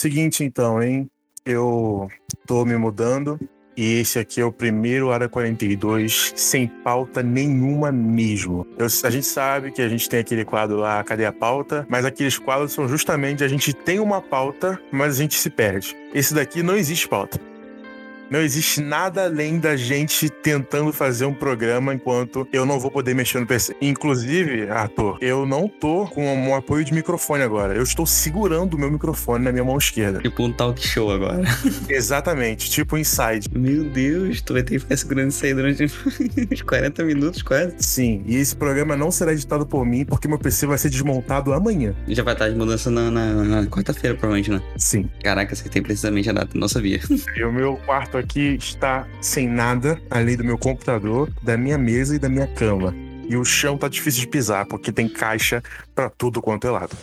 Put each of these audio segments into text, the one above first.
Seguinte, então, hein? Eu tô me mudando e esse aqui é o primeiro Área 42 sem pauta nenhuma mesmo. Eu- a gente sabe que a gente tem aquele quadro lá, Cadê a Pauta? Mas aqueles quadros são justamente a gente tem uma pauta, mas a gente se perde. Esse daqui não existe pauta. Não existe nada além da gente tentando fazer um programa enquanto eu não vou poder mexer no PC. Inclusive, Arthur, eu não tô com um apoio de microfone agora. Eu estou segurando o meu microfone na minha mão esquerda. Tipo um talk show agora. Exatamente, tipo Inside. Meu Deus, tu vai ter que ficar segurando isso aí durante uns 40 minutos quase. Sim, e esse programa não será editado por mim porque meu PC vai ser desmontado amanhã. Já vai estar de mudança na, na- na quarta-feira, provavelmente, né? Sim. Caraca, acertei precisamente a data, não sabia. E o meu quarto aqui está sem nada, além do meu computador, da minha mesa e da minha cama. E o chão tá difícil de pisar, porque tem caixa pra tudo quanto é lado.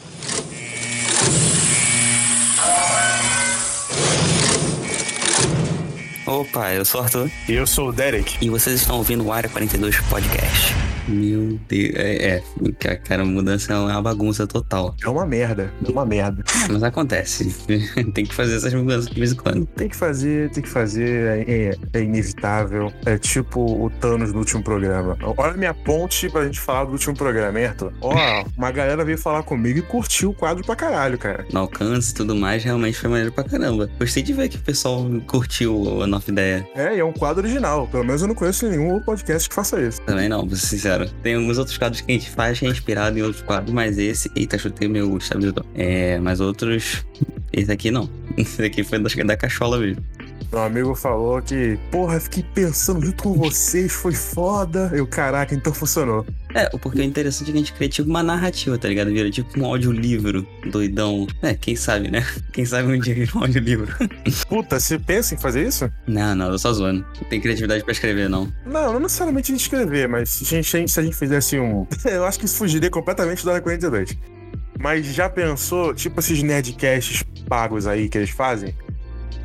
Opa, eu sou o Arthur E eu sou o Derek. e vocês estão ouvindo o Área 42 Podcast. Meu Deus, é, é, ca- cara, mudança é uma bagunça total. É uma merda, é uma merda. Mas acontece, tem que fazer essas mudanças de vez em quando. Tem que fazer, tem que fazer, é, é- é inevitável. É tipo o Thanos do último programa. Olha a minha ponte pra gente falar do último programa, hein, Arthur? Ó, uma galera veio falar comigo e curtiu o quadro pra caralho, cara. No alcance e tudo mais, realmente foi maneiro pra caramba. Gostei de ver que o pessoal curtiu a nova ideia. É, e é um quadro original. Pelo menos eu não conheço nenhum outro podcast que faça isso. Também não, vou sincero. Tem alguns outros quadros que a gente faz que é inspirado em outros quadros, mas esse. Eita, chutei meu estabilizador. É, mas outros. Esse aqui não. Esse aqui foi da, da cachola mesmo. Meu amigo falou que, porra, fiquei pensando junto com vocês, foi foda. Eu, caraca, então funcionou. É, porque o interessante é que a gente cria tipo uma narrativa, tá ligado? Vira tipo um audiolivro doidão. É, quem sabe, né? Quem sabe um dia vira um audiolivro. Puta, você pensa em fazer isso? não, não, eu só zoando. Não tem criatividade pra escrever, não. Não, não necessariamente de escrever, mas se a gente, se a gente fizesse um. Eu acho que isso fugiria completamente da hora 42. Mas já pensou, tipo esses nerdcasts pagos aí que eles fazem?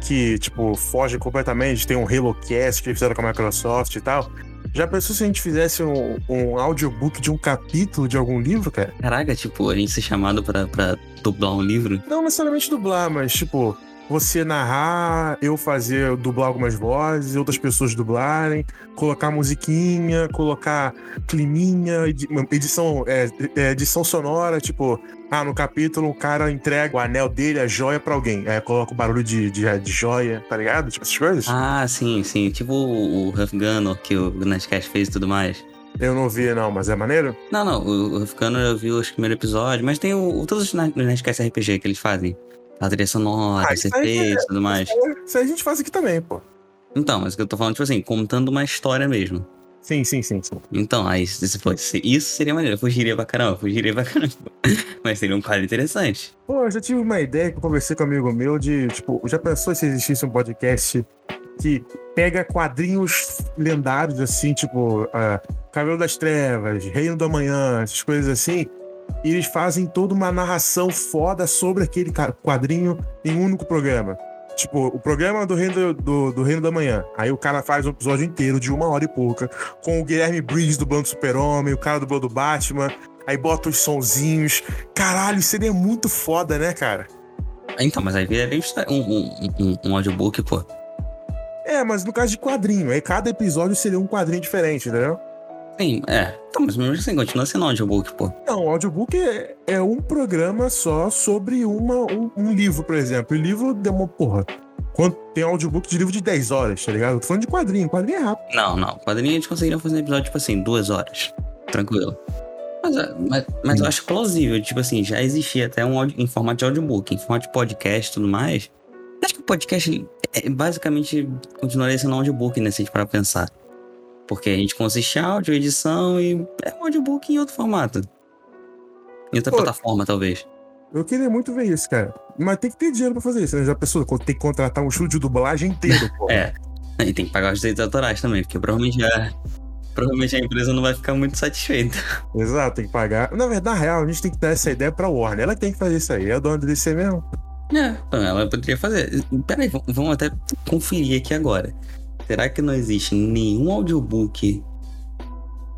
Que, tipo, fogem completamente, tem um HaloCast que eles fizeram com a Microsoft e tal. Já pensou se a gente fizesse um, um audiobook de um capítulo de algum livro, cara? Caraca, tipo, a gente ser chamado pra, pra dublar um livro. Não necessariamente dublar, mas, tipo, você narrar, eu fazer, dublar algumas vozes, outras pessoas dublarem, colocar musiquinha, colocar climinha, edi- edição, é, é, edição sonora, tipo, ah, no capítulo o cara entrega o anel dele, a joia pra alguém. Aí coloca o barulho de, de, de joia, tá ligado? Tipo, essas coisas. Ah, sim, sim. Tipo o, Huff Gunner que o Nerdcast fez e tudo mais. Eu não vi, não, mas é maneiro? Não, não, o, Huff Gunner eu vi os primeiros episódios, mas tem o, todos os Nerdcast RPG que eles fazem. A trilha sonora, Ah, os e tudo mais. Isso aí a gente faz aqui também, pô. Então, mas o que eu tô falando, tipo assim, contando uma história mesmo. Sim, sim, sim, sim. Então, aí, se se fosse, isso seria maneiro. Eu fugiria pra caramba, fugiria pra caramba. Mas seria um quadro interessante. Pô, eu já tive uma ideia que eu conversei com um amigo meu de, tipo, já pensou se existisse um podcast que pega quadrinhos lendários, assim, tipo, ah, Cabelo das Trevas, Reino do Amanhã, essas coisas assim, e eles fazem toda uma narração foda sobre aquele quadrinho em um único programa. Tipo, o programa do Reino do, do, Reino da Manhã. Aí o cara faz um episódio inteiro de uma hora e pouca, com o Guilherme Briggs do Bando Super-Homem, o cara do Bando Batman, aí bota os sonzinhos. Caralho, seria muito foda, né, cara? Então, mas aí viraria um, um, um, um audiobook, pô. É, mas no caso de quadrinho, aí cada episódio seria um quadrinho diferente, entendeu? Sim, é. Então, mas mesmo assim, continua sendo um audiobook, pô. Não, o audiobook é, é um programa só sobre uma, um, um livro, por exemplo. E o livro demora, porra. Quando tem audiobook de livro de 10 horas, tá ligado? Eu tô falando de quadrinho, quadrinho é rápido. Não, não. Quadrinho a gente conseguiria fazer um episódio, tipo assim, duas horas. Tranquilo. Mas, é, mas, mas eu acho plausível, tipo assim, já existia até um áudio- em formato de audiobook, em formato de podcast e tudo mais. Acho que o podcast é, basicamente continuaria sendo um audiobook, né? Se a gente parar pra pensar. Porque a gente consiste em áudio, edição e é um audiobook em outro formato. Em outra Pô. plataforma, talvez. Eu queria muito ver isso, cara. Mas tem que ter dinheiro pra fazer isso, né? Já pensou? Tem que contratar um estúdio de dublagem inteiro, pô. É. E tem que pagar os direitos autorais também, porque provavelmente a, provavelmente a empresa não vai ficar muito satisfeita. Exato, tem que pagar. Na verdade, na real, a gente tem que dar essa ideia pra Warner. Ela tem que fazer isso aí. É a dona do DC mesmo. É, então ela poderia fazer. Peraí, vamos até conferir aqui agora. Será que não existe nenhum audiobook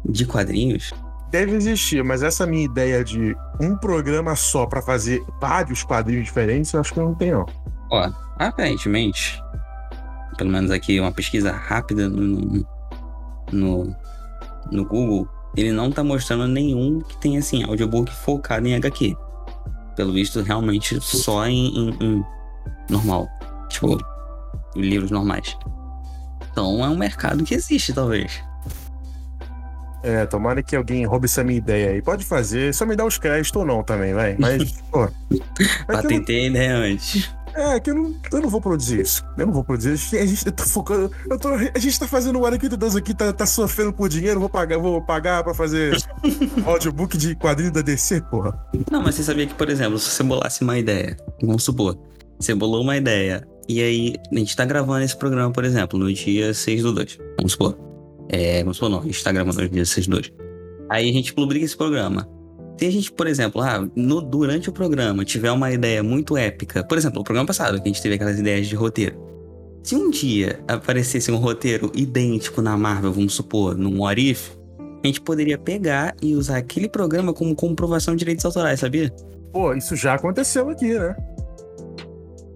de quadrinhos? deve existir, mas essa minha ideia de um programa só pra fazer vários quadrinhos diferentes, eu acho que não tem, não. Ó, aparentemente, pelo menos aqui uma pesquisa rápida no, no, no Google, ele não tá mostrando nenhum que tenha, assim, audiobook focado em HQ. Pelo visto, realmente só em, em, em normal. Tipo, livros normais. Então é um mercado que existe, talvez. É, tomara que alguém roube essa minha ideia aí. Pode fazer, só me dá os créditos ou não também, vai. Mas, pô. Patentei a ideia antes. É, que eu não, eu não vou produzir isso. Eu não vou produzir. A gente tá focando. Eu tô, a gente tá fazendo o Arquiteto Deus aqui, tá, tá sofrendo por dinheiro, vou pagar, vou pagar pra fazer audiobook de quadrinho da DC, porra. Não, mas você sabia que, por exemplo, se você bolasse uma ideia, vamos supor, você bolou uma ideia, e aí a gente tá gravando esse programa, por exemplo, no dia 6 do 2. Vamos supor. É, vamos supor, não, a gente tá gravando no dia 6 do 2. Aí a gente publica esse programa. Se a gente, por exemplo, ah, no, durante o programa tiver uma ideia muito épica, por exemplo, o programa passado, que a gente teve aquelas ideias de roteiro. Se um dia aparecesse um roteiro idêntico na Marvel, vamos supor, num What If, a gente poderia pegar e usar aquele programa como comprovação de direitos autorais, sabia? Pô, isso já aconteceu aqui, né?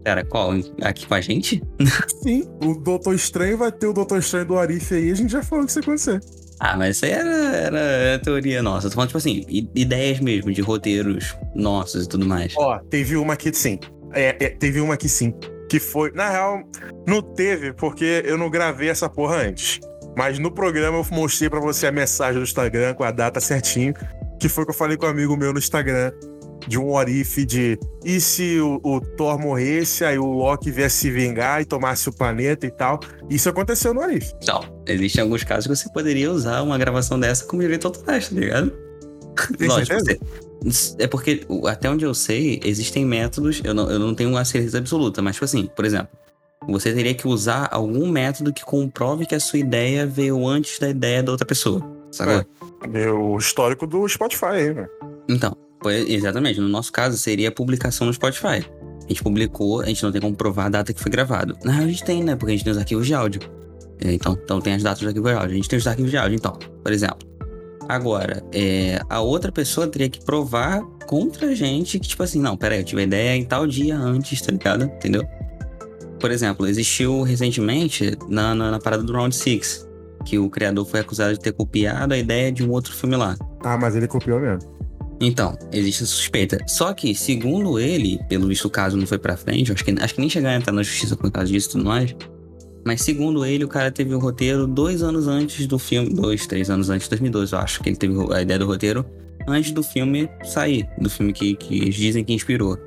Pera, qual? Aqui com a gente? Sim, o Doutor Estranho vai ter o Doutor Estranho do Arif aí, a gente já falou que isso ia acontecer. Ah, mas isso aí era, era, era teoria nossa. Eu tô falando, tipo assim, ideias mesmo, de roteiros nossos e tudo mais. Ó, teve uma aqui sim. É, é, teve uma aqui sim. Que foi. Na real, não teve, porque eu não gravei essa porra antes. Mas no programa eu mostrei para você a mensagem do Instagram com a data certinho. Que foi que eu falei com um amigo meu no Instagram de um orife de e se o, o, Thor morresse, aí o Loki viesse se vingar e tomasse o planeta e tal. Isso aconteceu no orife. Não, existem alguns casos que você poderia usar uma gravação dessa como direito autorais, tá ligado? Tem Lógico, você, é porque, até onde eu sei, existem métodos, eu não, eu não tenho uma certeza absoluta, mas, tipo assim, por exemplo, você teria que usar algum método que comprove que a sua ideia veio antes da ideia da outra pessoa, sabe? É, o histórico do Spotify, né? Então, exatamente. No nosso caso, seria a publicação no Spotify. A gente publicou, a gente não tem como provar a data que foi gravado. Na real, a gente tem, né? Porque a gente tem os arquivos de áudio. É, então, então tem as datas do arquivo de áudio. A gente tem os arquivos de áudio, então, por exemplo. Agora, é, a outra pessoa teria que provar contra a gente que, tipo assim, não, peraí, eu tive a ideia em tal dia antes, tá ligado? Entendeu? Por exemplo, existiu recentemente na, na, na parada do Round 6, que o criador foi acusado de ter copiado a ideia de um outro filme lá. Ah, mas ele copiou mesmo. Então, existe suspeita. Só que, segundo ele, pelo visto o caso não foi pra frente, acho que, acho que nem chegaram a entrar na justiça por causa disso e tudo mais. Mas segundo ele, o cara teve o roteiro dois anos antes do filme. Dois, três anos antes de 2012, eu acho que ele teve a ideia do roteiro antes do filme sair. Do filme que, que dizem que inspirou.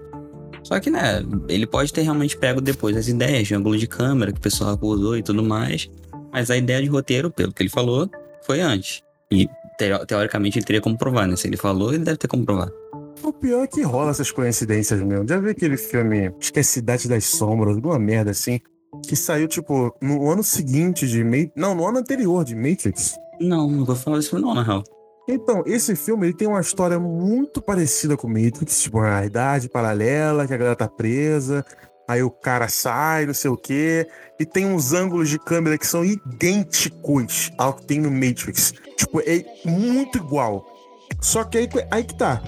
Só que, né, ele pode ter realmente pego depois as ideias de ângulo de câmera que o pessoal usou e tudo mais. Mas a ideia de roteiro, pelo que ele falou, foi antes. E teoricamente ele teria como provar, né? Se ele falou, ele deve ter como provar. O pior é que rola essas coincidências mesmo. Já vi aquele filme, acho que é Cidade das Sombras, alguma merda assim, que saiu, tipo, no ano seguinte de Matrix. Não, no ano anterior de Matrix. Não, não vou falar desse filme não, na real. Então, esse filme ele tem uma história muito parecida com Matrix, tipo, uma idade paralela, que a galera tá presa, aí o cara sai, não sei o quê, e tem uns ângulos de câmera que são idênticos ao que tem no Matrix. Tipo, é muito igual. Só que aí, aí que tá.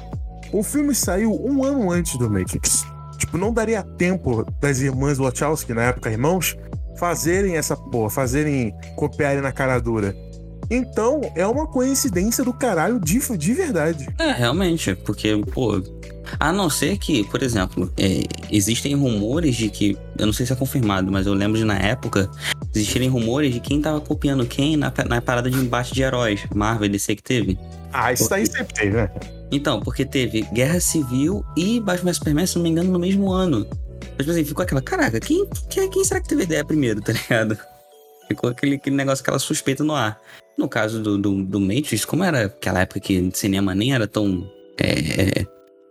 O filme saiu um ano antes do Matrix. Tipo, não daria tempo das irmãs Wachowski, na época irmãos, fazerem essa porra, fazerem, copiarem na cara dura. Então, é uma coincidência do caralho de, de verdade. É, realmente, porque, pô. A não ser que, por exemplo, é, existem rumores de que. Eu não sei se é confirmado, mas eu lembro de na época existirem rumores de quem tava copiando quem na, na parada de embate de heróis, Marvel DC que teve. Ah, isso porque... aí sempre teve, né? Então, porque teve Guerra Civil e Batman Superman, se não me engano, no mesmo ano. Mas, tipo assim, ficou aquela, caraca, quem, quem, quem será que teve ideia primeiro, tá ligado? Ficou aquele, aquele negócio, aquela suspeita no ar. No caso do, do, do Matrix, como era aquela época que cinema nem era tão. É, é,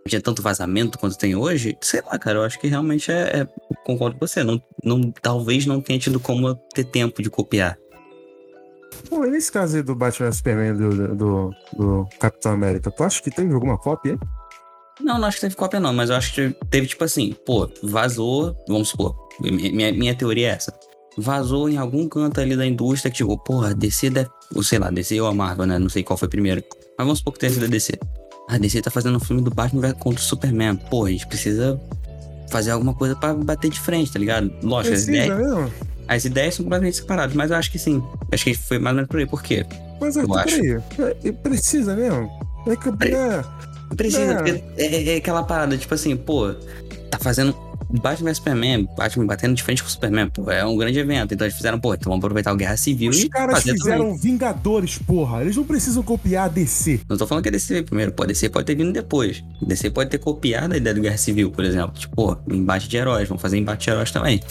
tinha tanto vazamento quanto tem hoje, sei lá, cara, eu acho que realmente é. é concordo com você. Não, não, talvez não tenha tido como ter tempo de copiar. Pô, e nesse caso aí do Batman Superman do, do, do Capitão América, tu acha que teve alguma cópia? Não, não acho que teve cópia, não, mas eu acho que teve, tipo assim, pô, vazou, vamos supor. Minha, minha teoria é essa vazou em algum canto ali da indústria que, tipo, porra, DC deve. Ou sei lá, DC ou a Marvel, né? Não sei qual foi primeiro. Mas vamos supor que tenha sido a DC. A DC tá fazendo um filme do Batman contra o Superman. Pô, a gente precisa fazer alguma coisa pra bater de frente, tá ligado? Lógico, as ideias, as ideias são completamente separadas, mas eu acho que sim. Acho que foi mais ou menos por aí. Por quê? Mas Eu aqui, acho. peraí. É, Precisa mesmo? É que é, Precisa, É. porque é, é aquela parada, tipo assim, pô, tá fazendo Batman vs Superman, Batman batendo de frente com o Superman, pô, é um grande evento. Então eles fizeram, pô, então vamos aproveitar o Guerra Civil Os e caras fazer fizeram também. Vingadores, porra. Eles não precisam copiar a DC. Não tô falando que a DC veio primeiro, pô, a DC pode ter vindo depois. A DC pode ter copiado a ideia do Guerra Civil, por exemplo. Tipo, pô, embate de heróis, vamos fazer embate de heróis também. Tá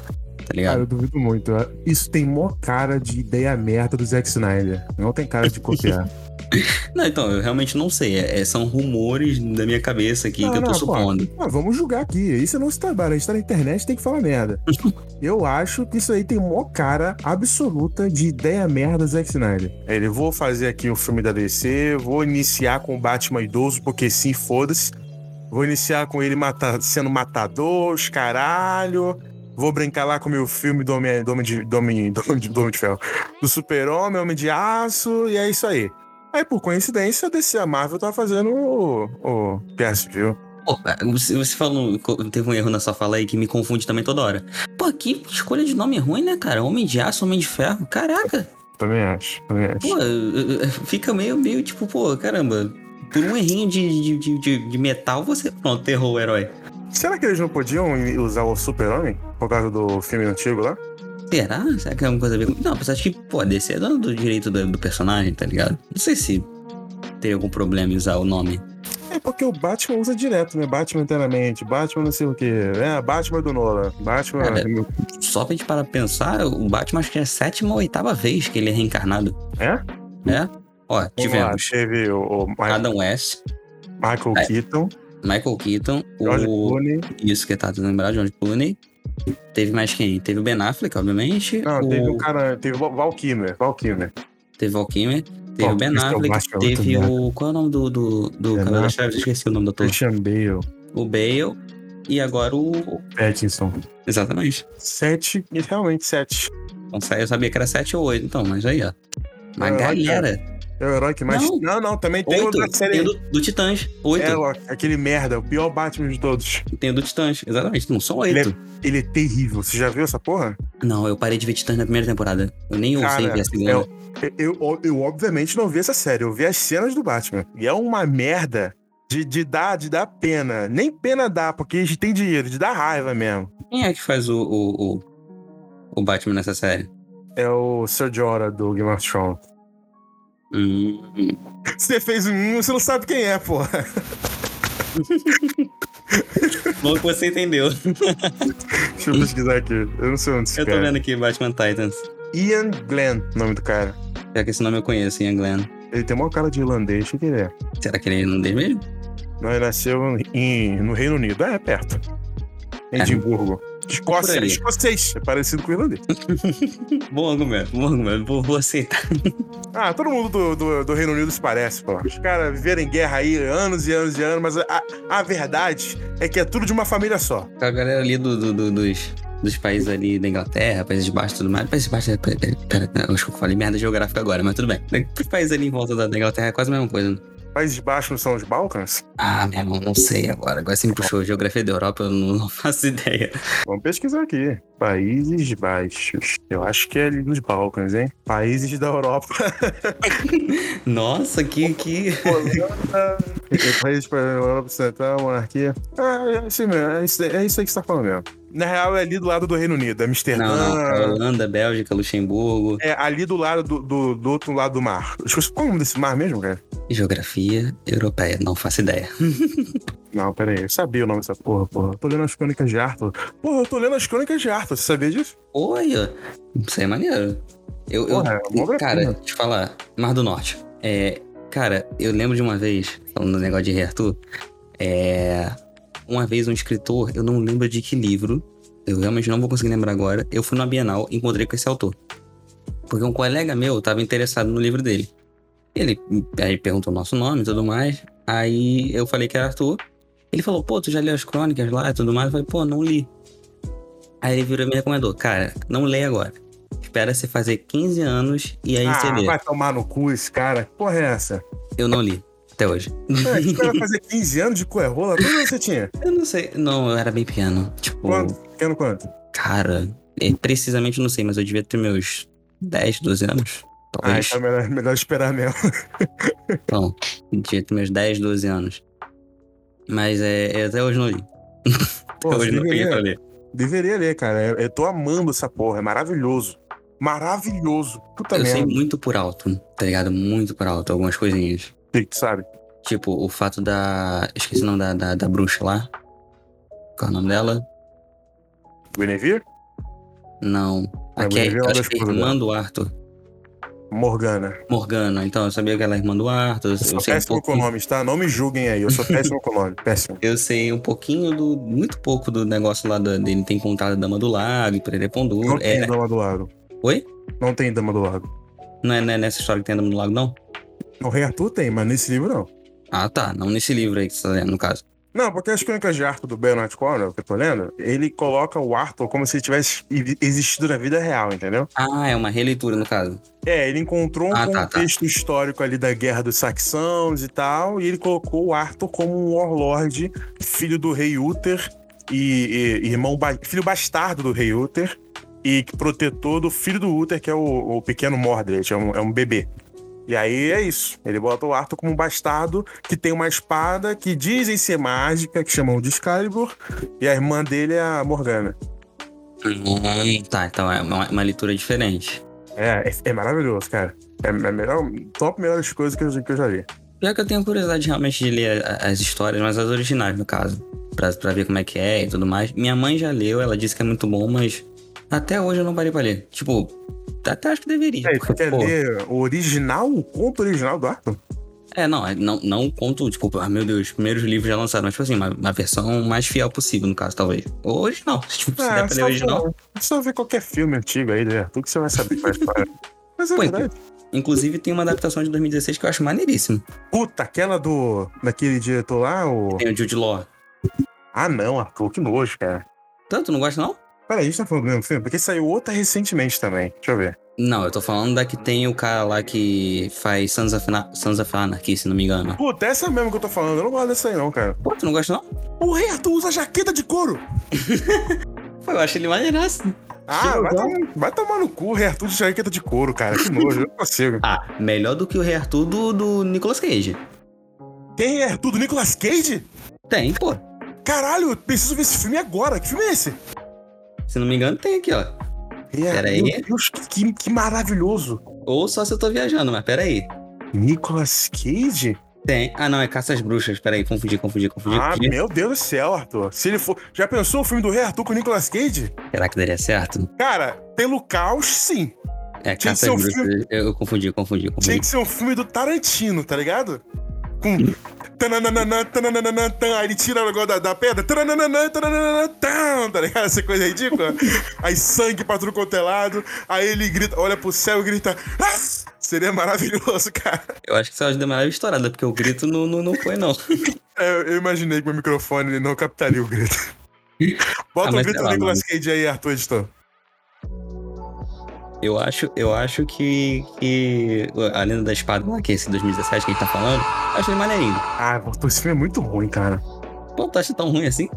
Cara, ligado? eu duvido muito. Isso tem mó cara de ideia merda do Zack Snyder. Não tem cara de copiar. Não, então, eu realmente não sei. É- é- são rumores da minha cabeça aqui Não, que eu tô não, pô. supondo. Ah, vamos julgar aqui. Isso não se trabalha. A gente tá na internet tem que falar merda. Eu acho que isso aí tem mó cara absoluta de ideia merda do Zack Snyder. Ele, vou fazer aqui um filme da DC, vou iniciar com o Batman idoso, porque sim, foda-se. Vou iniciar com ele mata- sendo matador, os caralho. Vou brincar lá com o meu filme do Homem, do homem, de, do homem, do homem de, do homem de Ferro. Do Super-Homem, Homem de Aço, e é isso aí. Aí, por coincidência, DC a Marvel tá fazendo o, o Guerra Civil. Pô, você, você falou, teve um erro na sua fala aí que me confunde também toda hora. Pô, que escolha de nome ruim, né, cara? Homem de aço, homem de ferro. Caraca. Também acho, também acho. Pô, fica meio, meio tipo, pô, caramba. Por um errinho de, de, de, de- de metal, você, pronto, errou o herói. Será que eles não podiam usar o Super-Homem por causa do filme antigo lá? Será? Será que tem alguma coisa a ver com. Não, apesar de que, pô, DC é dono do direito do, do personagem, tá ligado? Não sei se teria algum problema em usar o nome. É porque o Batman usa direto, né? Batman inteiramente, Batman não sei o quê. É, Batman do Nolan. Batman. Cara, Só pra gente parar pra pensar, o Batman acho que é a sétima ou oitava vez que ele é reencarnado. É? É? Ó, Vamos lá, tivemos Teve o, o Ma- Adam West, Michael É. Keaton, Michael Keaton, George o. Clooney. Isso que tá tentando lembrar, George Clooney. Teve mais quem? Teve o Ben Affleck, obviamente. Não, o... teve o cara. Teve o Val Kilmer. Val Kilmer. Teve Val Kilmer. Teve o Ben é o Affleck. Muito teve o. Qual é o nome do. do, do Ben Cabelo. Chaves? Esqueci o nome do ator. Christian Bale. O Bale. E agora o. Pattinson. Exatamente. Sete, realmente sete. Então, eu sabia que era 7 ou 8, então, mas aí, ó. Uma Ah, galera. É o herói que mais. Não. Não, não, também tem o Oito. Tem série. o do, do Titãs. Oito. É, ó, aquele merda, o pior Batman de todos. Tem o do Titãs. Exatamente. Não são Ele é- oito. Ele é terrível. Você já viu essa porra? Não, eu parei de ver Titãs na primeira temporada. Eu nem Cara, ver a segunda. Eu, eu, eu, obviamente não vi essa série, eu vi as cenas do Batman. E é uma merda de, de, dar, de dar pena. Nem pena dá, porque a gente tem dinheiro, de dar raiva mesmo. Quem é que faz o, o, o, o Batman nessa série? É o Sir Jorah do Game of Thrones. Hum, Você fez um, você não sabe quem é, porra. bom que você entendeu. Deixa eu pesquisar aqui. Eu não sei onde se Eu tô vendo aqui Batman Titans. Ian Glenn, nome do cara. Já que esse nome eu conheço, Ian Glenn. Ele tem uma cara de irlandês, o que ele é? Será que ele é irlandês mesmo? Não, ele nasceu em, no Reino Unido. É, perto. É. Edimburgo. Escócia, ali. escocês. É parecido com o irlandês. Bom argumento, bom argumento. Vou, vou aceitar. Ah, todo mundo do, do, do Reino Unido se parece, pô. Os caras viveram em guerra aí anos e anos e anos, mas a, a verdade é que é tudo de uma família só. A galera ali do, do- do- dos, dos países ali da Inglaterra, Países Baixos e tudo mais. Países Baixos é. Pera, pera, pera, eu acho que eu falei merda geográfica agora, mas tudo bem. Os países ali em volta da, da Inglaterra é quase a mesma coisa. né? Países Baixos não são os Balcãs? Ah, meu irmão, não sei agora. Agora você me puxou geografia da Europa, eu não, não faço ideia. Vamos pesquisar aqui. Países Baixos. Eu acho que é ali nos Balcãs, hein? Países da Europa. Nossa, que. que... Holanda. Países para a Europa Central, monarquia. Ah, é isso mesmo. É isso, é isso aí que você tá falando mesmo. Na real, é ali do lado do Reino Unido. Amsterdã. Não, não. Holanda, Bélgica, Luxemburgo. É ali do lado do, do, do outro lado do mar. Qual é o nome desse mar mesmo, cara? Geografia europeia, não faço ideia. Não, pera aí. Eu sabia o nome dessa porra, porra. Tô lendo as crônicas de Arthur. Porra, eu tô lendo as crônicas de Arthur. Você sabia disso? Oi, ó. isso aí é maneiro. Eu, eu- Porra, é uma obra-prima. cara, te falar, Mar do Norte. É, cara, eu lembro de uma vez, falando do negócio de Rei Arthur, é, uma vez um escritor, eu não lembro de que livro, eu realmente não vou conseguir lembrar agora, eu fui na Bienal e encontrei com esse autor. Porque um colega meu estava interessado no livro dele. Ele aí perguntou o nosso nome e tudo mais. Aí eu falei que era Arthur. Ele falou, pô, tu já leu as crônicas lá e tudo mais? Eu falei, pô, não li. Aí ele virou e me recomendou, cara, não lê agora. Espera você fazer 15 anos e aí você ah, lê. vai tomar no cu esse cara. Que porra é essa? Eu não li. Até hoje. É, vai fazer 15 anos de coerrola? Quantos anos você tinha? Eu não sei. Não, eu era bem pequeno. Tipo, Quanto? Pequeno quanto? cara, é, precisamente não sei, mas eu devia ter meus 10, 12 anos. Ah, Talvez. então é melhor, melhor esperar mesmo. Então, devia ter meus 10, 12 anos. Mas é, até hoje não li. Pô, Até hoje não peguei pra deveria, ler. deveria ler, cara. Eu, eu tô amando essa porra. É maravilhoso. Maravilhoso. Puta Eu sei merda. muito por alto, tá ligado? Muito por alto, algumas coisinhas. Que que tu sabe? Tipo, o fato da. Esqueci o nome da, da, da bruxa lá. Qual é o nome dela? Guinevere? Não. É, Aqui é, é acho que é irmã do Arthur. Morgana. Morgana. Então, eu sabia que ela é irmã do Arthur. Eu, Eu sou sei um péssimo com nomes, tá? Não me julguem aí. Eu sou péssimo com nome. Péssimo. Eu sei um pouquinho do. Muito pouco do negócio lá da- dele ter encontrado a Dama do Lago, Pão Não tem É, dama do lago. Oi? Não tem dama do lago. Não é, não é nessa história que tem a Dama do Lago, não? O Rei Arthur tem, mas nesse livro não. Ah, tá. Não nesse livro aí que você tá lendo, no caso. Não, porque as crônicas de Arthur do Bernard Cornwell, que eu tô lendo, ele coloca o Arthur como se ele tivesse existido na vida real, entendeu? Ah, é uma releitura, no caso. É, ele encontrou um Ah, tá, tá. contexto histórico ali da Guerra dos Saxãos e tal, e ele colocou o Arthur como um warlord, filho do rei Uther e, e- irmão filho bastardo do rei Uther e protetor do filho do Uther, que é o, o pequeno Mordred, é um, é um bebê. E aí é isso. Ele bota o Arthur como um bastardo que tem uma espada que dizem ser mágica, que chamam de Excalibur, e a irmã dele é a Morgana. Hum, tá, então é uma, uma leitura diferente. É, é, é maravilhoso, cara. É a melhor, top melhores coisas que eu, que eu já vi. Já que eu tenho curiosidade realmente de ler as histórias, mas as originais, no caso. Pra, pra ver como é que é e tudo mais. Minha mãe já leu, ela disse que é muito bom, mas até hoje eu não parei pra ler. Tipo, até acho que deveria. É, porque, você quer pô, ler o original, o conto original do Arthur? É, não, é- não, não conto, tipo, ah, meu Deus, os primeiros livros já lançaram, mas, tipo assim, uma, uma versão mais fiel possível, no caso, talvez. Ou original, se, tipo, se der pra ler original. ver- só ver qualquer filme antigo aí do Arthur que você vai saber é história. Mas é Pô, verdade. Inclusive, tem uma adaptação de 2016 que eu acho maneiríssimo. Puta, aquela do. daquele diretor lá, o. Tem o Jude Law. Ah, não, Arthur, que nojo, cara. Tanto, não gosta, não? Peraí, a gente tá falando do mesmo filme? Porque saiu outra recentemente também. Deixa eu ver. Não, eu tô falando da que tem o cara lá que faz Sons of, Na Sons of Anarchy, se não me engano. Puta, essa mesmo que eu tô falando. Eu não gosto dessa aí, não, cara. Pô, tu não gosta, não? O rei Arthur usa jaqueta de couro. Pô, eu acho ele maneiraço. Ah, vai, legal. tom- vai tomar no cu, o rei Arthur de jaqueta de couro, cara. Que nojo, eu não consigo. Ah, melhor do que o Rei Arthur do, do Nicolas Cage. Quem é Arthur do Nicolas Cage? Tem, pô. Caralho, eu preciso ver esse filme agora. Que filme é esse? Se não me engano, tem aqui, ó. É, Pera aí. Meu Deus, que, que maravilhoso. Ou só se eu tô viajando, mas peraí. Nicolas Cage? Tem. Ah, não, é Caça às Bruxas. Peraí, confundi, confundi, confundi. Ah, confundi. meu Deus do céu, Arthur. Se ele for. Já pensou o filme do Rei Arthur com o Nicolas Cage? Será que daria certo? Cara, pelo caos, sim. É, Tinha que Caça às Bruxas. Eu, eu confundi, confundi, Tinha confundi. que ser um filme do Tarantino, tá ligado? Com. tananana, tananana, tan, Aí ele tira o negócio da, da pedra. tananana, tananana, tan, Tá ligado? Essa coisa ridícula. Aí sangue pra tudo quanto é lado. Aí ele grita, olha pro céu e grita. "Ah!" Seria maravilhoso, cara. Eu acho que essa deu uma leve estourada, porque o grito não, não, não foi, não. É, Eu, imaginei que meu microfone não captaria o grito. Bota Ah, o grito do Nicolas Cage aí, Arthur Editor. Eu acho, eu acho que, que a Lenda da Espada, lá, que é esse 2017 que a gente tá falando, eu acho ele maneirinho. Ah, esse filme é muito ruim, cara. Pô, tu acha tão ruim assim?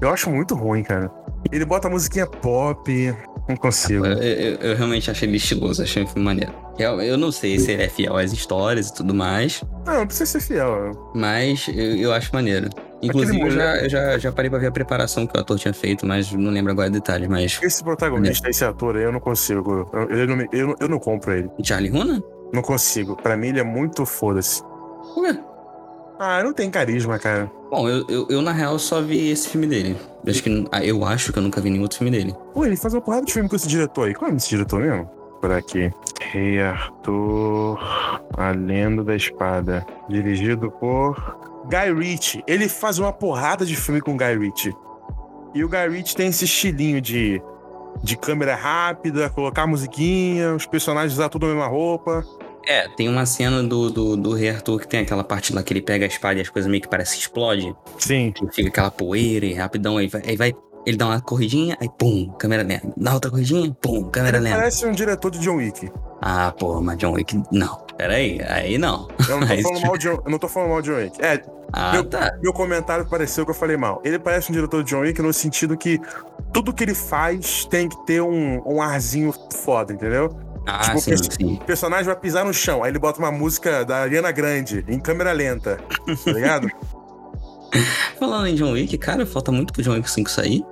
Eu acho muito ruim, cara. Ele bota musiquinha pop. Não consigo. Eu, eu- eu realmente achei ele estiloso, achei o filme maneiro. Eu, eu não sei se ele é fiel às histórias e tudo mais, Não, não precisa ser fiel. mas eu, eu acho maneiro. Inclusive, eu, já, eu já, já parei pra ver a preparação que o ator tinha feito, mas não lembro agora detalhes. Mas. Esse protagonista, esse ator aí, eu não consigo. Eu, eu não, me- eu, eu não compro ele. Charlie Hunnam? Não consigo. Pra mim, ele é muito foda-se. Ué. Ah, não tem carisma, cara. Bom, eu, eu, eu, na real só vi esse filme dele. Eu acho, que, ah, eu acho que eu nunca vi nenhum outro filme dele. Pô, ele faz uma porrada de filme com esse diretor aí. Qual é esse diretor mesmo? Por aqui. Rei Arthur, A Lenda da Espada. Dirigido por Guy Ritchie. Ele faz uma porrada de filme com Guy Ritchie. E o Guy Ritchie tem esse estilinho de, de câmera rápida, colocar musiquinha, os personagens usar tudo a mesma roupa. É, tem uma cena do, do, do Rei Arthur que tem aquela parte lá que ele pega a espada e as coisas meio que parece que explode. Sim. Que fica aquela poeira e rapidão, aí vai, aí vai. Ele dá uma corridinha, aí pum, câmera lenta. Dá outra corridinha, pum, câmera lenta. Parece um diretor de John Wick. Ah, pô, mas John Wick. Não. Peraí, aí não. Eu não tô falando mal de, eu não tô falando mal de John Wick. É, Ah, meu, tá. meu comentário pareceu que eu falei mal. Ele parece um diretor de John Wick no sentido que tudo que ele faz tem que ter um, um arzinho foda, entendeu? Ah, tipo, sim, esse- sim. O personagem vai pisar no chão, aí ele bota uma música da Ariana Grande em câmera lenta, tá ligado? Falando em John Wick, cara, falta muito pro John Wick 5 sair.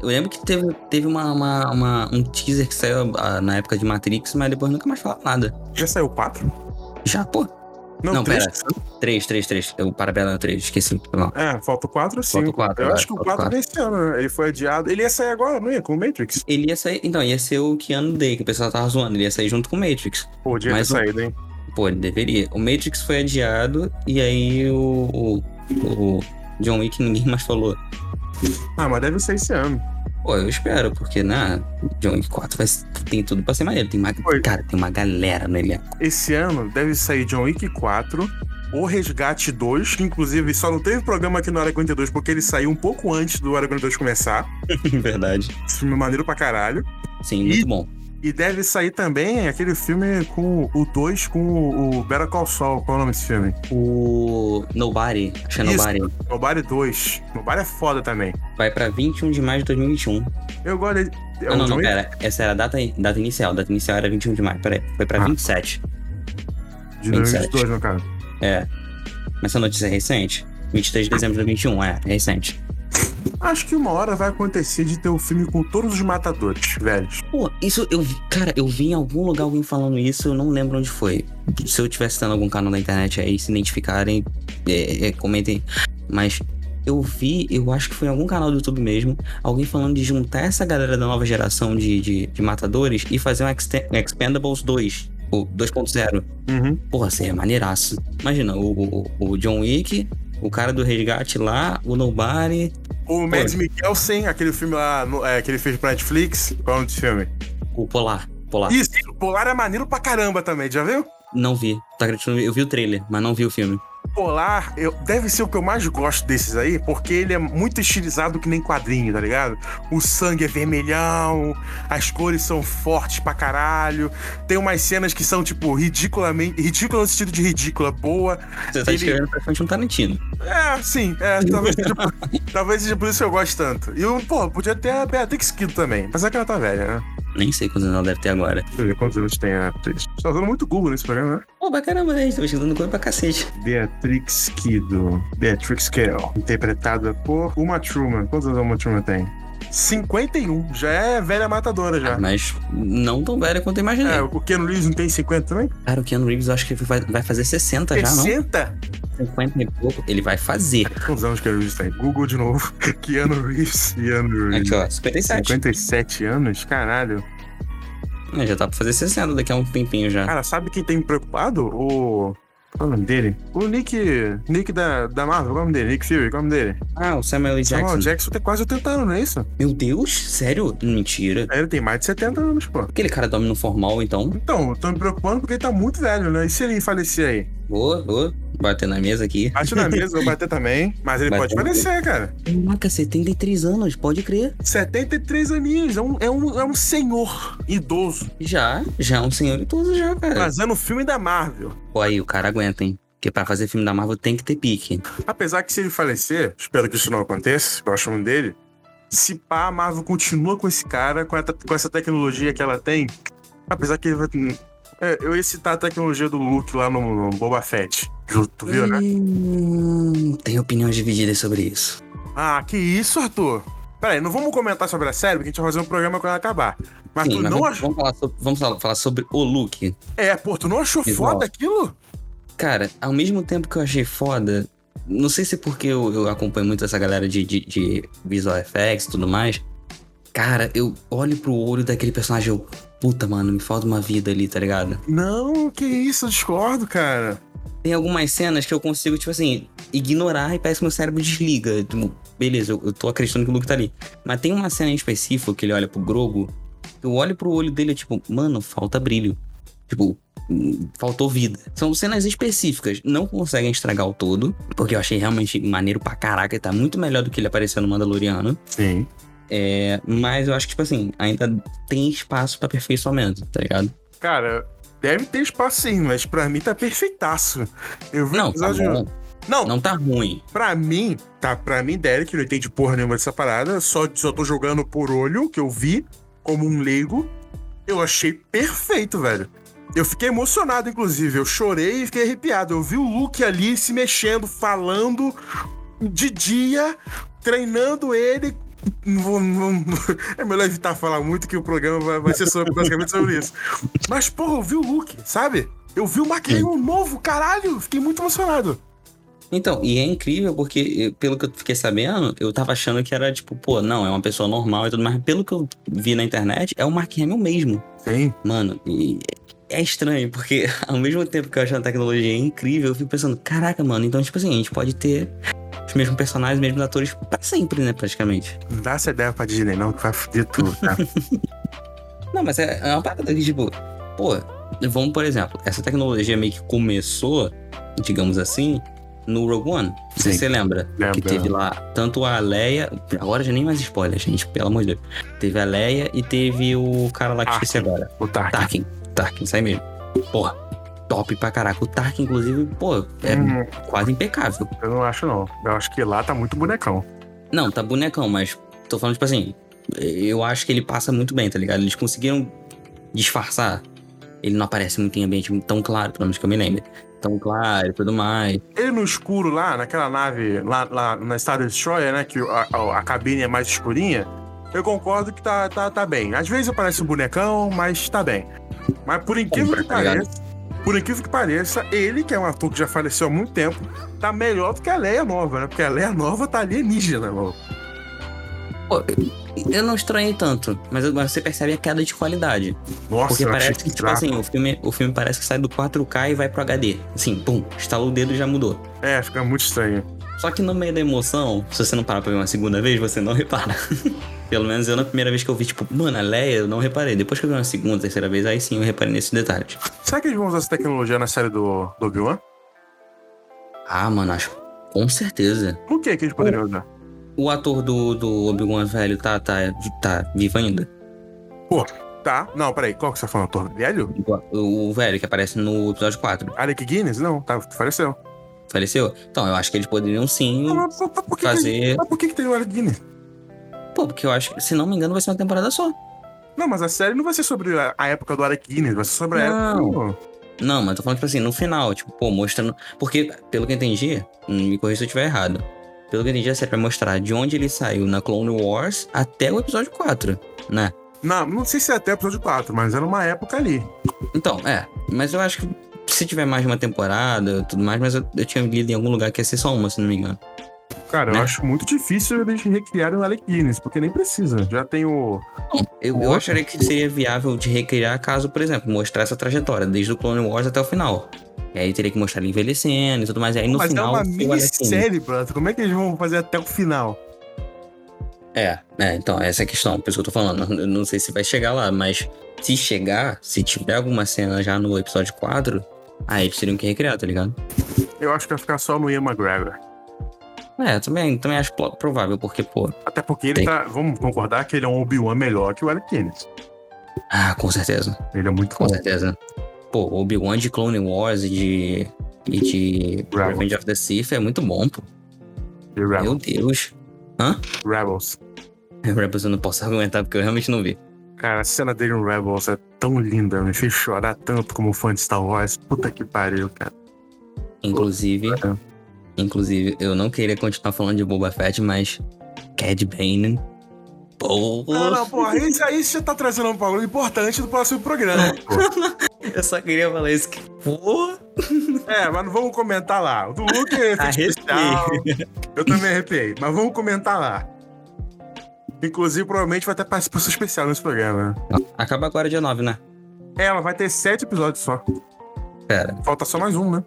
Eu lembro que teve, teve uma, uma- uma- um teaser que saiu ah, na época de Matrix, mas depois nunca mais falaram nada. Já saiu quatro? Já, pô. Não, Não, três? pera. 3, 3, 3. O Parabela 3, esqueci. Não. É, falta o quatro sim. Falta o quatro, Eu vai, acho que o falta o 4 é esse ano, né? Ele foi adiado. Ele ia sair agora, não ia? Com o Matrix? Ele ia sair. Então, ia ser o Keanu Day, que o pessoal tava zoando. Ele ia sair junto com o Matrix. Podia ter Mas o- saído, hein? Pô, ele deveria. O Matrix foi adiado e aí o, o, o John Wick ninguém mais falou. Ah, mas deve ser esse ano. Pô, eu espero, porque, né, John Wick 4 vai, tem tudo pra ser maneiro. Tem uma, Oi. cara, tem uma galera no elenco. Esse ano deve sair John Wick 4, O Resgate 2, que inclusive só não teve programa aqui no Área 42 porque ele saiu um pouco antes do Área 42 começar. Verdade. Esse filme é maneiro pra caralho. Sim, E- muito bom. E deve sair também aquele filme com o 2 com o, o Better Call Saul. Qual é o nome desse filme? O Nobody, acho que é. Nobody, Nobody 2. Nobody é foda também. vai pra 21 de maio de 2021. Eu gosto dele. É Ah, não, não, Wick? pera. Essa era a data, data inicial. Data inicial era 21 de maio, peraí. Foi pra Ah. 27. De 27. 2022, no caso. É. Mas essa notícia é recente. 23 de dezembro de 2021, é, é recente. Acho que uma hora vai acontecer de ter um filme com todos os matadores, velhos. Pô, isso eu. Cara, eu vi em algum lugar alguém falando isso, eu não lembro onde foi. Se eu tivesse em algum canal da internet aí, se identificarem, é, é, comentem. Mas eu vi, eu acho que foi em algum canal do YouTube mesmo, alguém falando de juntar essa galera da nova geração de, de, de matadores e fazer um Expendables 2, o 2.0. Uhum. Porra, seria maneiraço. Imagina, o, o, o John Wick, o cara do resgate lá, o Nobody, O Mads Mikkelsen, aquele filme lá é, que ele fez pra Netflix. Qual é o nome desse filme? o Polar. Polar. Isso, o Polar é maneiro pra caramba também, já viu? Não vi. Tá acreditando? Eu vi o trailer, mas não vi o filme. Polar eu- deve ser o que eu mais gosto desses aí, porque ele é muito estilizado que nem quadrinho, tá ligado? O sangue é vermelhão, as cores são fortes pra caralho. Tem umas cenas que são, tipo, ridiculamente. Ridícula no sentido de ridícula, boa. Você tá Ele- escrevendo pra frente um Tarantino. É, sim, é, talvez, seja por, talvez seja por isso que eu gosto tanto. E, pô, podia ter a Beatrix Kido também, mas é que ela tá velha, né? Nem sei quantos anos ela deve ter agora. Deixa eu ver quantos anos tem a atriz. Você tá usando muito Google nesse programa, né? Pô, pra caramba, né? Tô pesquisando coisa pra cacete. Beatrix Kido. Beatrix Kido. Interpretada por Uma Truman. Quantos anos a Uma Truman tem? 51. Já é velha matadora já. Mas não tão velha quanto eu imaginei. É, o Keanu Reeves não tem 50 também? Cara, o Keanu Reeves eu acho que vai, vai fazer 60 já, não? 60? 50 e pouco. Ele vai fazer. Quantos anos o Keanu Reeves tem? Google de novo. Keanu Reeves. Keanu Reeves. Aqui, ó, 57. 57 anos? Caralho. É, já tá pra fazer 60 daqui a um tempinho já. Cara, sabe quem tem me preocupado? O. Qual é o nome dele? O Nick. Nick da, da Marvel, qual é o nome dele? Nick Fury, qual é o nome dele? Ah, o Samuel L. Jackson. Samuel Jackson tem quase 80 anos, não é isso? Meu Deus, sério? Mentira. É, Ele tem mais de 70 anos, pô. Aquele cara dorme no formal, então. Então, eu tô me preocupando porque ele tá muito velho, né? E se ele falecer aí? Vou, vou bater na mesa aqui. Bate na mesa, vou bater também. Mas ele pode ter. falecer, cara. Caraca, 73 anos, pode crer. 73 aninhos, é um, é um, é um senhor idoso. Já, já é um senhor idoso já, cara. Fazendo filme da Marvel. Pô, aí, o cara aguenta, hein? Porque pra fazer filme da Marvel tem que ter pique. Apesar que se ele falecer, espero que isso não aconteça, eu acho um dele. Se pá, a Marvel continua com esse cara, com, a com essa tecnologia que ela tem. Apesar que ele vai. É, eu ia citar a tecnologia do Luke lá no, no Boba Fett. Tu viu, né? Hum, tem opiniões divididas sobre isso. Ah, que isso, Arthur? Peraí, não vamos comentar sobre a série, porque a gente vai fazer um programa quando acabar. Mas Sim, tu mas não vamos, achou. vamos falar sobre, vamos falar- sobre o Luke. É, pô, tu não achou Visual. foda aquilo? Cara, ao mesmo tempo que eu achei foda, não sei se é porque eu, eu acompanho muito essa galera de, de, de visual effects e tudo mais. Cara, eu olho pro olho daquele personagem e eu, puta, mano, me falta uma vida ali, tá ligado? Não, que isso, eu discordo, cara. Tem algumas cenas que eu consigo, tipo assim, ignorar e parece que meu cérebro desliga. Tipo, beleza, eu, eu tô acreditando que o Luke tá ali. Mas tem uma cena em específico que ele olha pro Grogo, eu olho pro olho dele e tipo, mano, falta brilho. Tipo, hum, faltou vida. São cenas específicas, não conseguem estragar o todo, porque eu achei realmente maneiro pra caraca, e tá muito melhor do que ele apareceu no Mandaloriano. Sim. É, mas eu acho que, tipo assim, ainda tem espaço pra aperfeiçoamento, tá ligado? Cara, Deve ter espaço sim, mas pra mim tá perfeitaço. Eu vi o Não, tá episódio. bom. Não, Não tá ruim. Pra mim, tá? Pra mim, Derek, não entende porra nenhuma dessa parada. Só, só tô jogando por olho, que eu vi, como um leigo. Eu achei perfeito, velho. Eu fiquei emocionado, inclusive. Eu chorei e fiquei arrepiado. Eu vi o Luke ali se mexendo, falando de dia, treinando ele. Não vou- não- é melhor evitar falar muito que o programa vai, vai ser sobre, basicamente sobre isso. Mas, porra, eu vi o Luke, sabe? Eu vi o Mark Hamill novo, caralho. Fiquei muito emocionado. Então, e é incrível porque, eh, pelo que eu fiquei sabendo, eu tava achando que era tipo, pô, não, é uma pessoa normal e tudo mais. Pelo que eu vi na internet, é o Mark Hamill mesmo. Sim. Mano, e é estranho, porque ao mesmo tempo que eu acho a tecnologia incrível, eu fico pensando, caraca, mano, então, tipo assim, a gente pode ter os mesmos personagens, os mesmos atores pra sempre, né, praticamente. Não dá essa ideia pra Disney, não, que vai foder tudo, tá? Não, mas é, é uma parada que, tipo, pô, vamos, por exemplo, essa tecnologia meio que começou, digamos assim, no Rogue One. Não sei Sim. se você lembra. Lembro, Que teve lá tanto a Leia. Agora já nem mais spoiler, gente, pelo amor de Deus. Teve a Leia e teve o cara lá que esqueci agora. O Tarkin. Tarkin. Tarkin, sai mesmo. Porra, top pra caraca. O Tarkin, inclusive, pô, é Hum, quase impecável. eu não acho, não. Eu acho que lá tá muito bonecão. Não, tá bonecão, mas tô falando, tipo assim, eu acho que ele passa muito bem, tá ligado? Eles conseguiram disfarçar. Ele não aparece muito em ambiente tão claro, pelo menos que eu me lembre. Tão claro e tudo mais. Ele no escuro lá, naquela nave, lá, lá na Star Destroyer, né? Que a, a- a cabine é mais escurinha. Eu concordo que tá, tá, tá bem. Às vezes aparece um bonecão, mas tá bem. Mas por incrível que tá pareça, por incrível que pareça, ele, que é um ator que já faleceu há muito tempo, tá melhor do que a Leia nova, né? Porque a Leia nova tá alienígena, mano. Pô, eu não estranhei tanto, mas você percebe a queda de qualidade. Nossa, Porque parece achei que, tipo assim, o filme, o filme parece que sai do 4K e vai pro HD. Assim, pum, estalou o dedo e já mudou. É, fica muito estranho. Só que no meio da emoção, se você não parar pra ver uma segunda vez, você não repara. Pelo menos eu, na primeira vez que eu vi, tipo, mano, a Leia, eu não reparei. Depois que eu vi uma segunda, terceira vez, aí sim eu reparei nesses detalhes. Será que eles vão usar essa tecnologia na série do, do Obi-Wan? Ah, mano, acho. Com certeza. Por que que eles poderiam usar? O ator do, do Obi-Wan velho tá, tá, tá vivo ainda? Tá. Não, peraí. Qual que você tá falando? Ator velho? O, o velho que aparece no episódio 4. Alec Guinness? Não, tá, faleceu. Faleceu? Então, eu acho que eles poderiam sim Mas, mas- mas por que, fazer. mas por que, que tem o Alec Guinness? Pô, porque eu acho que, se não me engano, vai ser uma temporada só. Não, mas a série não vai ser sobre a, a época do Alec Guinness, vai ser sobre a Não. época. do- Não, mas tô falando, tipo assim, no final, tipo, pô, mostrando. Porque, pelo que eu entendi, me corrija se eu estiver errado. Pelo que eu entendi, a série vai mostrar de onde ele saiu na Clone Wars até o episódio 4, né? Não, não sei se é até o episódio 4, mas era uma época ali. Então, é. Mas eu acho que se tiver mais de uma temporada e tudo mais, mas eu, eu tinha lido em algum lugar que ia ser só uma, se não me engano. Cara, Né? eu acho muito difícil eles recriarem o Alec Guinness, porque nem precisa. Já tem o. Eu, eu acharia que seria viável de recriar caso, por exemplo, mostrar essa trajetória, desde o Clone Wars até o final. E aí teria que mostrar ele envelhecendo e tudo mais. E aí no mas final. é uma minissérie, brother. Como é que eles vão fazer até o final? É, é, então, essa é a questão, por isso que eu tô falando. Eu não sei se vai chegar lá, mas se chegar, se tiver alguma cena já no episódio 4, aí eles teriam que recriar, tá ligado? Eu acho que vai ficar só no Ian McGregor. É, também, também acho provável, porque, pô. Até porque ele Tem. tá. Vamos concordar que ele é um Obi-Wan melhor que o Alec Guinness. Ah, com certeza, Ele é muito com bom. certeza. Pô, Obi-Wan de Clone Wars e de. e de Rebels. Revenge of the Sith é muito bom, pô. E Rebels. Meu Deus. Rebels. Rebels eu não posso argumentar porque eu realmente não vi. Cara, a cena dele no Rebels é tão linda, me fez chorar tanto como fã de Star Wars. Puta que pariu, cara. Inclusive. Inclusive, eu não queria continuar falando de Boba Fett, mas Cad Bane. Pô, Não, não, porra, isso aí você tá trazendo um bagulho importante do próximo programa, pô. eu só queria falar isso que. Pô, É, mas não vamos comentar lá. O do Luke é especial. Eu também arrepiei, mas vamos comentar lá. Inclusive, provavelmente vai ter participação especial nesse programa. acaba agora dia 9, né? É, ela vai ter sete episódios só. Pera. Falta só mais um, né?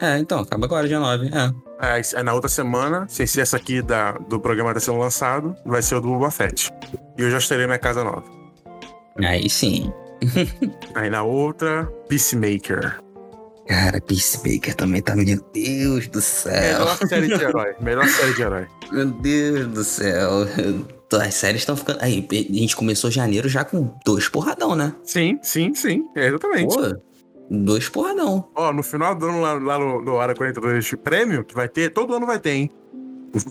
É, então, acaba agora dia 9. É. Aí, aí na outra semana, sem ser essa aqui da, do programa tá sendo lançado, vai ser o do Boba Fett. E eu já estarei na casa nova. Aí sim. Aí na outra, Peacemaker. Cara, Peacemaker também tá. Meu Deus do céu. Melhor série de herói. Melhor série de herói. Meu Deus do céu. As séries estão ficando. Aí, a gente começou janeiro já com dois porradão, né? Sim, sim, sim. É, exatamente. Pô, Dois porradão. Ó, no final do ano, lá, lá no, no Hora 42 prêmio, que vai ter, todo ano vai ter, hein?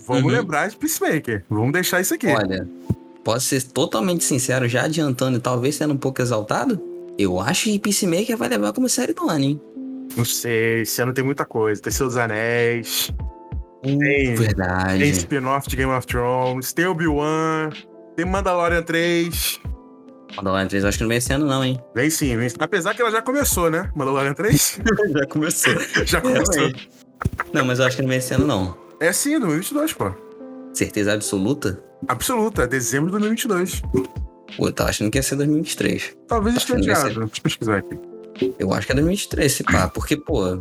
Vamos Uhum. lembrar de Peacemaker. Vamos deixar isso aqui. Olha, posso ser totalmente sincero, já adiantando e talvez sendo um pouco exaltado? Eu acho que Peacemaker vai levar como série do ano, hein? Não sei, esse ano tem muita coisa. Tem Seus Anéis, Tem- tem Verdade. spin-off de Game of Thrones, tem Obi-Wan, tem Mandalorian 3. Mandalorian 3 eu acho que não vem esse ano, não, hein? Vem sim, vem sim. Apesar que ela já começou, né? Mandalorian 3? já começou. já começou. Realmente. Não, mas eu acho que não vem esse ano, não. É sim, 2022, pô. Certeza absoluta? Absoluta, é dezembro de 2022. Pô, eu tava achando que ia ser 2023. Talvez que esteja vai adiado. Deixa eu pesquisar aqui. Eu acho que é 2023, se pá. Porque, pô,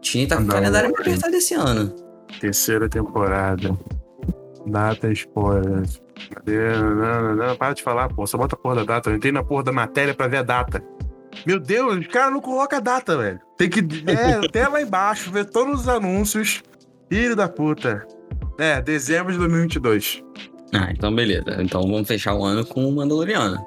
Disney tá com o calendário apertado esse ano. Terceira temporada. Data spoiler. Cadê? Não, não, não, para de falar, pô. Só bota a porra da data. Eu entrei na porra da matéria pra ver a data. Meu Deus, os caras não colocam a data, velho. Tem que. É, até lá embaixo, ver todos os anúncios. Filho da puta. É, dezembro de 2022. Ah, então beleza. Então vamos fechar o ano com o Mandaloriano.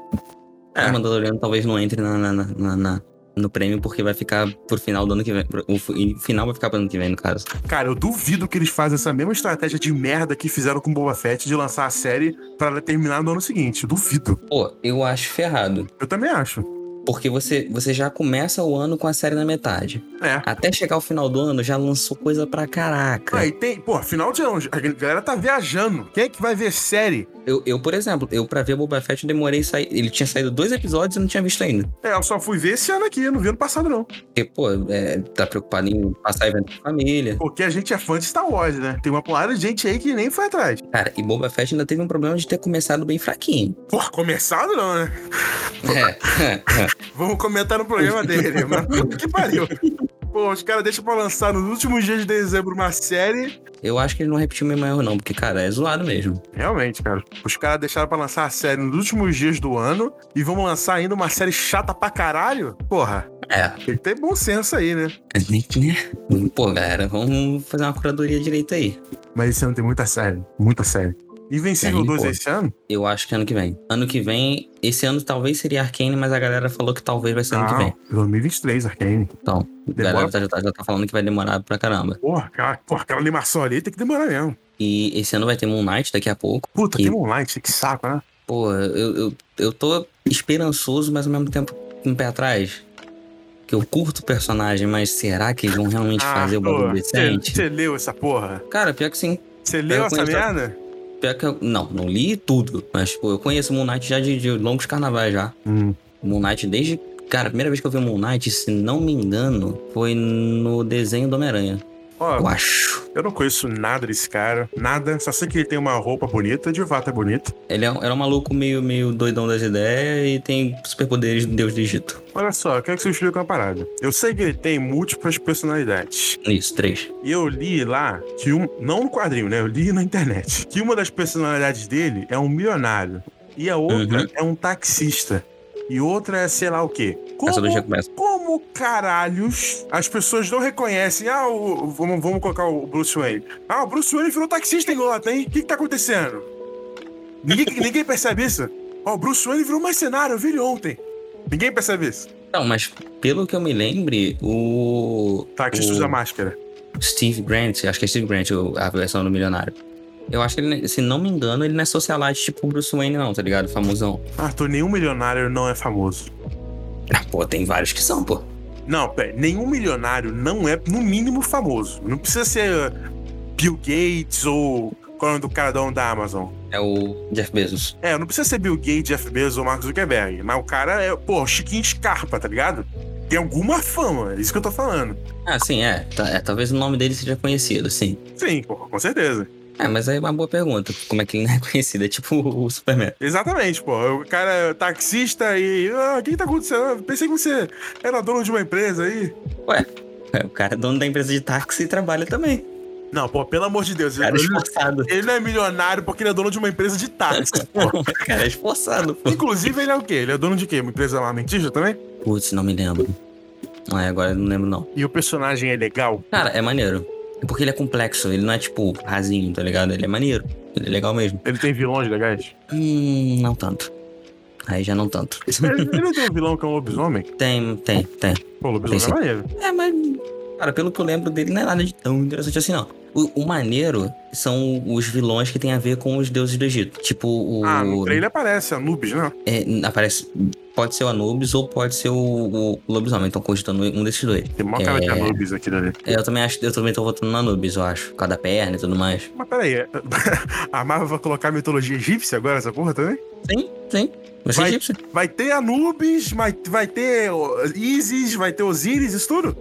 É. O Mandaloriano talvez não entre na- na- na- na- no prêmio porque vai ficar pro final do ano que vem. O fi- o final vai ficar pro ano que vem, no caso. Cara, eu duvido que eles fazem essa mesma estratégia de merda que fizeram com Boba Fett de lançar a série pra ela terminar no ano seguinte. Eu duvido. Pô, eu acho ferrado. Eu também acho. Porque você, você já começa o ano com a série na metade. É. Até chegar ao final do ano, já lançou coisa pra caraca. Aí tem, pô, final de ano, a galera tá viajando. Quem é que vai ver série? Eu, eu, por exemplo, eu pra ver Boba Fett eu demorei sair. Ele tinha saído dois episódios e não tinha visto ainda. É, eu só fui ver esse ano aqui, não vi ano passado, não. Porque, pô, é, tá preocupado em passar evento com a família. Porque a gente é fã de Star Wars, né? Tem uma porrada de gente aí que nem foi atrás. Cara, e Boba Fett ainda teve um problema de ter começado bem fraquinho. Porra, começado não, né? É, Vamos comentar no programa dele, mas puta que pariu. Pô, os caras deixam pra lançar nos últimos dias de dezembro uma série. eu acho que ele não repetiu o mesmo erro, não, porque, cara, é zoado mesmo. Realmente, cara. Os caras deixaram pra lançar a série nos últimos dias do ano e vamos lançar ainda uma série chata pra caralho? Porra, É. tem que ter bom senso aí, né? a gente, né? Pô, galera, vamos fazer uma curadoria direita aí. Mas esse ano tem muita série, muita série. Invencível Tem, 2 pô. esse ano? Eu acho que ano que vem. Ano que vem, esse ano talvez seria Arcane, mas a galera falou que talvez vai ser ano que vem. 2023, Arcane. Então, a galera tá- já tá, já tá falando que vai demorar pra caramba. Porra, cara, porra, aquela animação ali tem que demorar mesmo. E esse ano vai ter Moon Knight daqui a pouco. Puta, E- tem Moonlight, que saco, né? Pô, eu, eu, eu tô esperançoso, mas ao mesmo tempo com o pé atrás. Que eu curto o personagem, mas será que eles vão realmente fazer o bagulho decente? Você leu essa porra? Cara, pior que sim. Você leu Eu essa merda? Pior que eu. Não, não li tudo. Mas, tipo, eu conheço Moon Knight já de, de longos carnavais já. Hum. Moon Knight desde. Cara, a primeira vez que eu vi Moon Knight, se não me engano, foi no desenho do Homem-Aranha. Ó, Eu acho. Eu não conheço nada desse cara, nada. Só sei que ele tem uma roupa bonita, de fato é bonito. Ele é, era um maluco meio, meio doidão das ideias e tem superpoderes do Deus do Egito. Olha só, eu quero que você explique uma parada. Eu sei que ele tem múltiplas personalidades. Isso, três. E eu li lá que um. Não no quadrinho, né? Eu li na internet. Que uma das personalidades dele é um milionário. E a outra Uhum. é um taxista. E outra é sei lá o quê. Essa do Como, começa. como caralhos as pessoas não reconhecem? Ah, o, vamos, vamos colocar o Bruce Wayne. Ah, o Bruce Wayne virou taxista em Gotham, hein? O que, que tá acontecendo? Ninguém, ninguém percebe isso? Ó, o Bruce Wayne virou mercenário, eu vi ele ontem. Ninguém percebe isso. Não, mas pelo que eu me lembre, o. Taxista o usa máscara. Steve Grant, acho que é Steve Grant a versão do milionário. Eu acho que ele, se não me engano, ele não é socialite tipo Bruce Wayne, não, tá ligado? Famosão. Arthur, nenhum milionário não é famoso. Ah, pô, tem vários que são, pô. Não, pera, nenhum milionário não é, no mínimo, famoso. Não precisa ser uh, Bill Gates ou qual é o nome do cara dono da Amazon. É o Jeff Bezos. É, não precisa ser Bill Gates, Jeff Bezos ou Mark Zuckerberg. Mas o cara é, pô, Chiquinho Scarpa, tá ligado? Tem alguma fama, é isso que eu tô falando. Ah, sim, é. Tá- é, Talvez o nome dele seja conhecido, sim. Sim, pô, com certeza. É, mas aí é uma boa pergunta. Como é que ele não é conhecido? É tipo o Superman. Exatamente, pô. O cara é taxista e. Ah, o que, que tá acontecendo? Pensei que você era dono de uma empresa aí. É, o cara é dono da empresa de táxi e trabalha também. Não, pô, pelo amor de Deus. Cara é Ele, esforçado. ele não é milionário porque ele é dono de uma empresa de táxi. pô. Cara é esforçado, pô. Inclusive, ele é o quê? Ele é dono de quê? Uma empresa armamentista também? Putz, não me lembro. Ah, agora eu não lembro, não. E o personagem é legal? Cara, é maneiro. É porque ele é complexo, ele não é tipo rasinho, tá ligado? Ele é maneiro. Ele é legal mesmo. Ele tem vilões legais? Hum, não tanto. Aí já não tanto. Ele, ele não tem um vilão que é um lobisomem? Tem, tem, tem. Pô, lobisomem é maneiro. É, mas. Cara, pelo que eu lembro dele, não é nada de tão interessante assim, não. O, o maneiro são os vilões que tem a ver com os deuses do Egito. Tipo, o. Ah, no trailer aparece Anubis, né? é, aparece. Pode ser o Anubis ou pode ser o, o lobisomem. Então, cogitando um desses dois. Tem mó cara de É. Anubis aqui dali. É, eu também acho eu também tô votando no Anubis, eu acho. Por causa da perna e tudo mais. Mas peraí, é- a Marvel vai colocar mitologia egípcia agora, essa porra também? Sim, sim. Vai ser Vai- ter Anubis, vai, vai ter Isis, vai ter Osíris, isso tudo?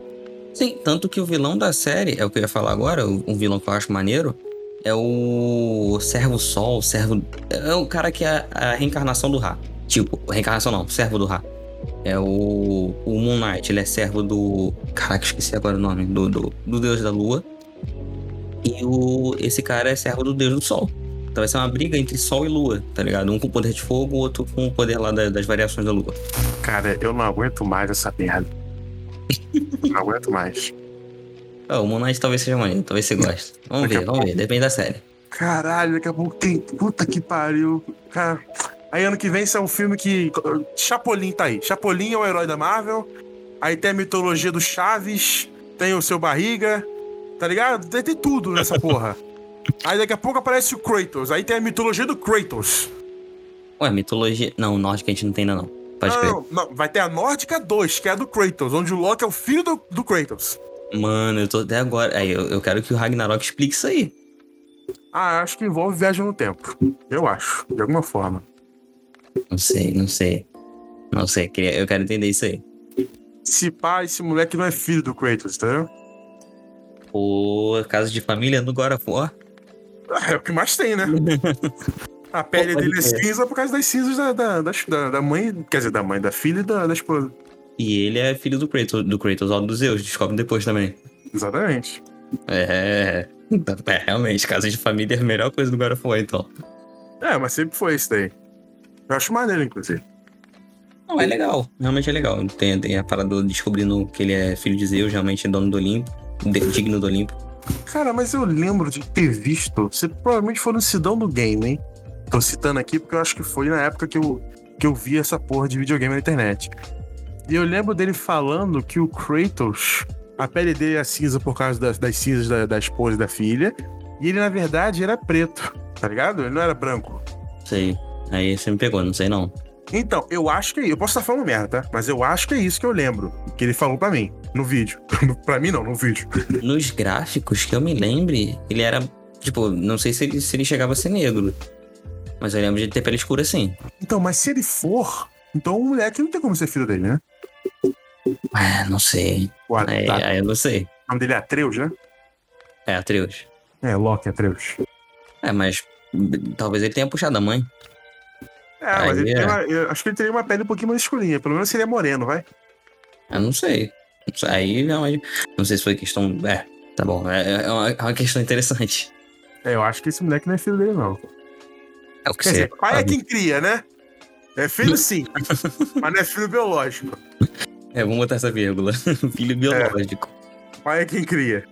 Sim, tanto que o vilão da série, é o que eu ia falar agora, o- um vilão que eu acho maneiro, é o Servo Sol, Servo. É o cara que é a reencarnação do Ra. Tipo, reencarnação não, servo do Ra. É o. O Moon Knight, ele é servo do. Caraca, esqueci agora o nome. Do, do, do Deus da Lua. E o, esse cara é servo do Deus do Sol. Então vai ser uma briga entre Sol e Lua, tá ligado? Um com poder de fogo, o outro com o poder lá da- das variações da Lua. Cara, eu não aguento mais essa merda. não aguento mais. Ah, o Moon Knight talvez seja maneiro, talvez você goste. Vamos Daqui ver, vamos ver, depende da série. Caralho, daqui a pouco tem. Puta que pariu. Cara. Aí ano que vem isso é um filme que. Chapolin tá aí. Chapolin é o herói da Marvel. Aí tem a mitologia do Chaves. Tem o seu barriga. Tá ligado? Tem, tem tudo nessa porra. Aí daqui a pouco aparece o Kratos. Aí tem a mitologia do Kratos. Ué, mitologia. Não, nórdica a gente não tem ainda não. Pode não, não, não, vai ter a Nórdica 2, que é a do Kratos, onde o Loki é o filho do, do Kratos. Mano, eu tô até agora. Aí, eu, eu quero que o Ragnarok explique isso aí. Ah, acho que envolve viagem no tempo. Eu acho, de alguma forma. Não sei, não sei. Não sei, eu quero entender isso aí. Se pá, esse moleque não é filho do Kratos, entendeu? Pô, caso de família no God of War. É o que mais tem, né? A pele Pode dele é cinza por causa das cinzas da, da, da, da- mãe, quer dizer, da mãe, da filha e da, da esposa. E ele é filho do Kratos, do Kratos, ó, dos Zeus, descobre depois também. Exatamente. É. É, realmente, casa de família é a melhor coisa do God of War, então. É, mas sempre foi isso daí. Eu acho maneiro, inclusive. Não, é legal. Realmente é legal. Tem, tem a parada do descobrindo que ele é filho de Zeus, realmente é dono do Olimpo. digno do Olimpo. Cara, mas eu lembro de ter visto. Você provavelmente foi no Sidão do Game, hein? Tô citando aqui porque eu acho que foi na época que eu, que eu vi essa porra de videogame na internet. E eu lembro dele falando que o Kratos, a pele dele é cinza por causa das, das cinzas da, da esposa e da filha. E ele, na verdade, era preto, tá ligado? Ele não era branco. Sei. Aí você me pegou, não sei não. Então, eu acho que é Eu posso estar falando merda, tá? Mas eu acho que é isso que eu lembro. Que ele falou pra mim, no vídeo. pra mim, não, no vídeo. Nos gráficos que eu me lembre, ele era. Tipo, não sei se ele, se ele chegava a ser negro. Mas eu lembro de ter pele escura assim. Então, mas se ele for, então o moleque não tem como ser filho dele, né? É, não sei. O, Aí, tá, eu não sei. o nome dele é Atreus, né? É, Atreus. É, Loki Atreus. É, mas talvez ele tenha puxado a mãe. É, mas ele é. tem uma, eu acho que ele teria uma pele um pouquinho mais escurinha. Pelo menos seria moreno, vai. Eu não sei. Aí não, sei se foi questão. É, tá bom. É, é uma, é uma questão interessante. É, eu acho que esse moleque não é filho dele, não. É o que Quer dizer, pai é quem cria, né? É filho sim, mas não é filho biológico. É, vamos botar essa vírgula. Filho biológico. Pai é quem cria.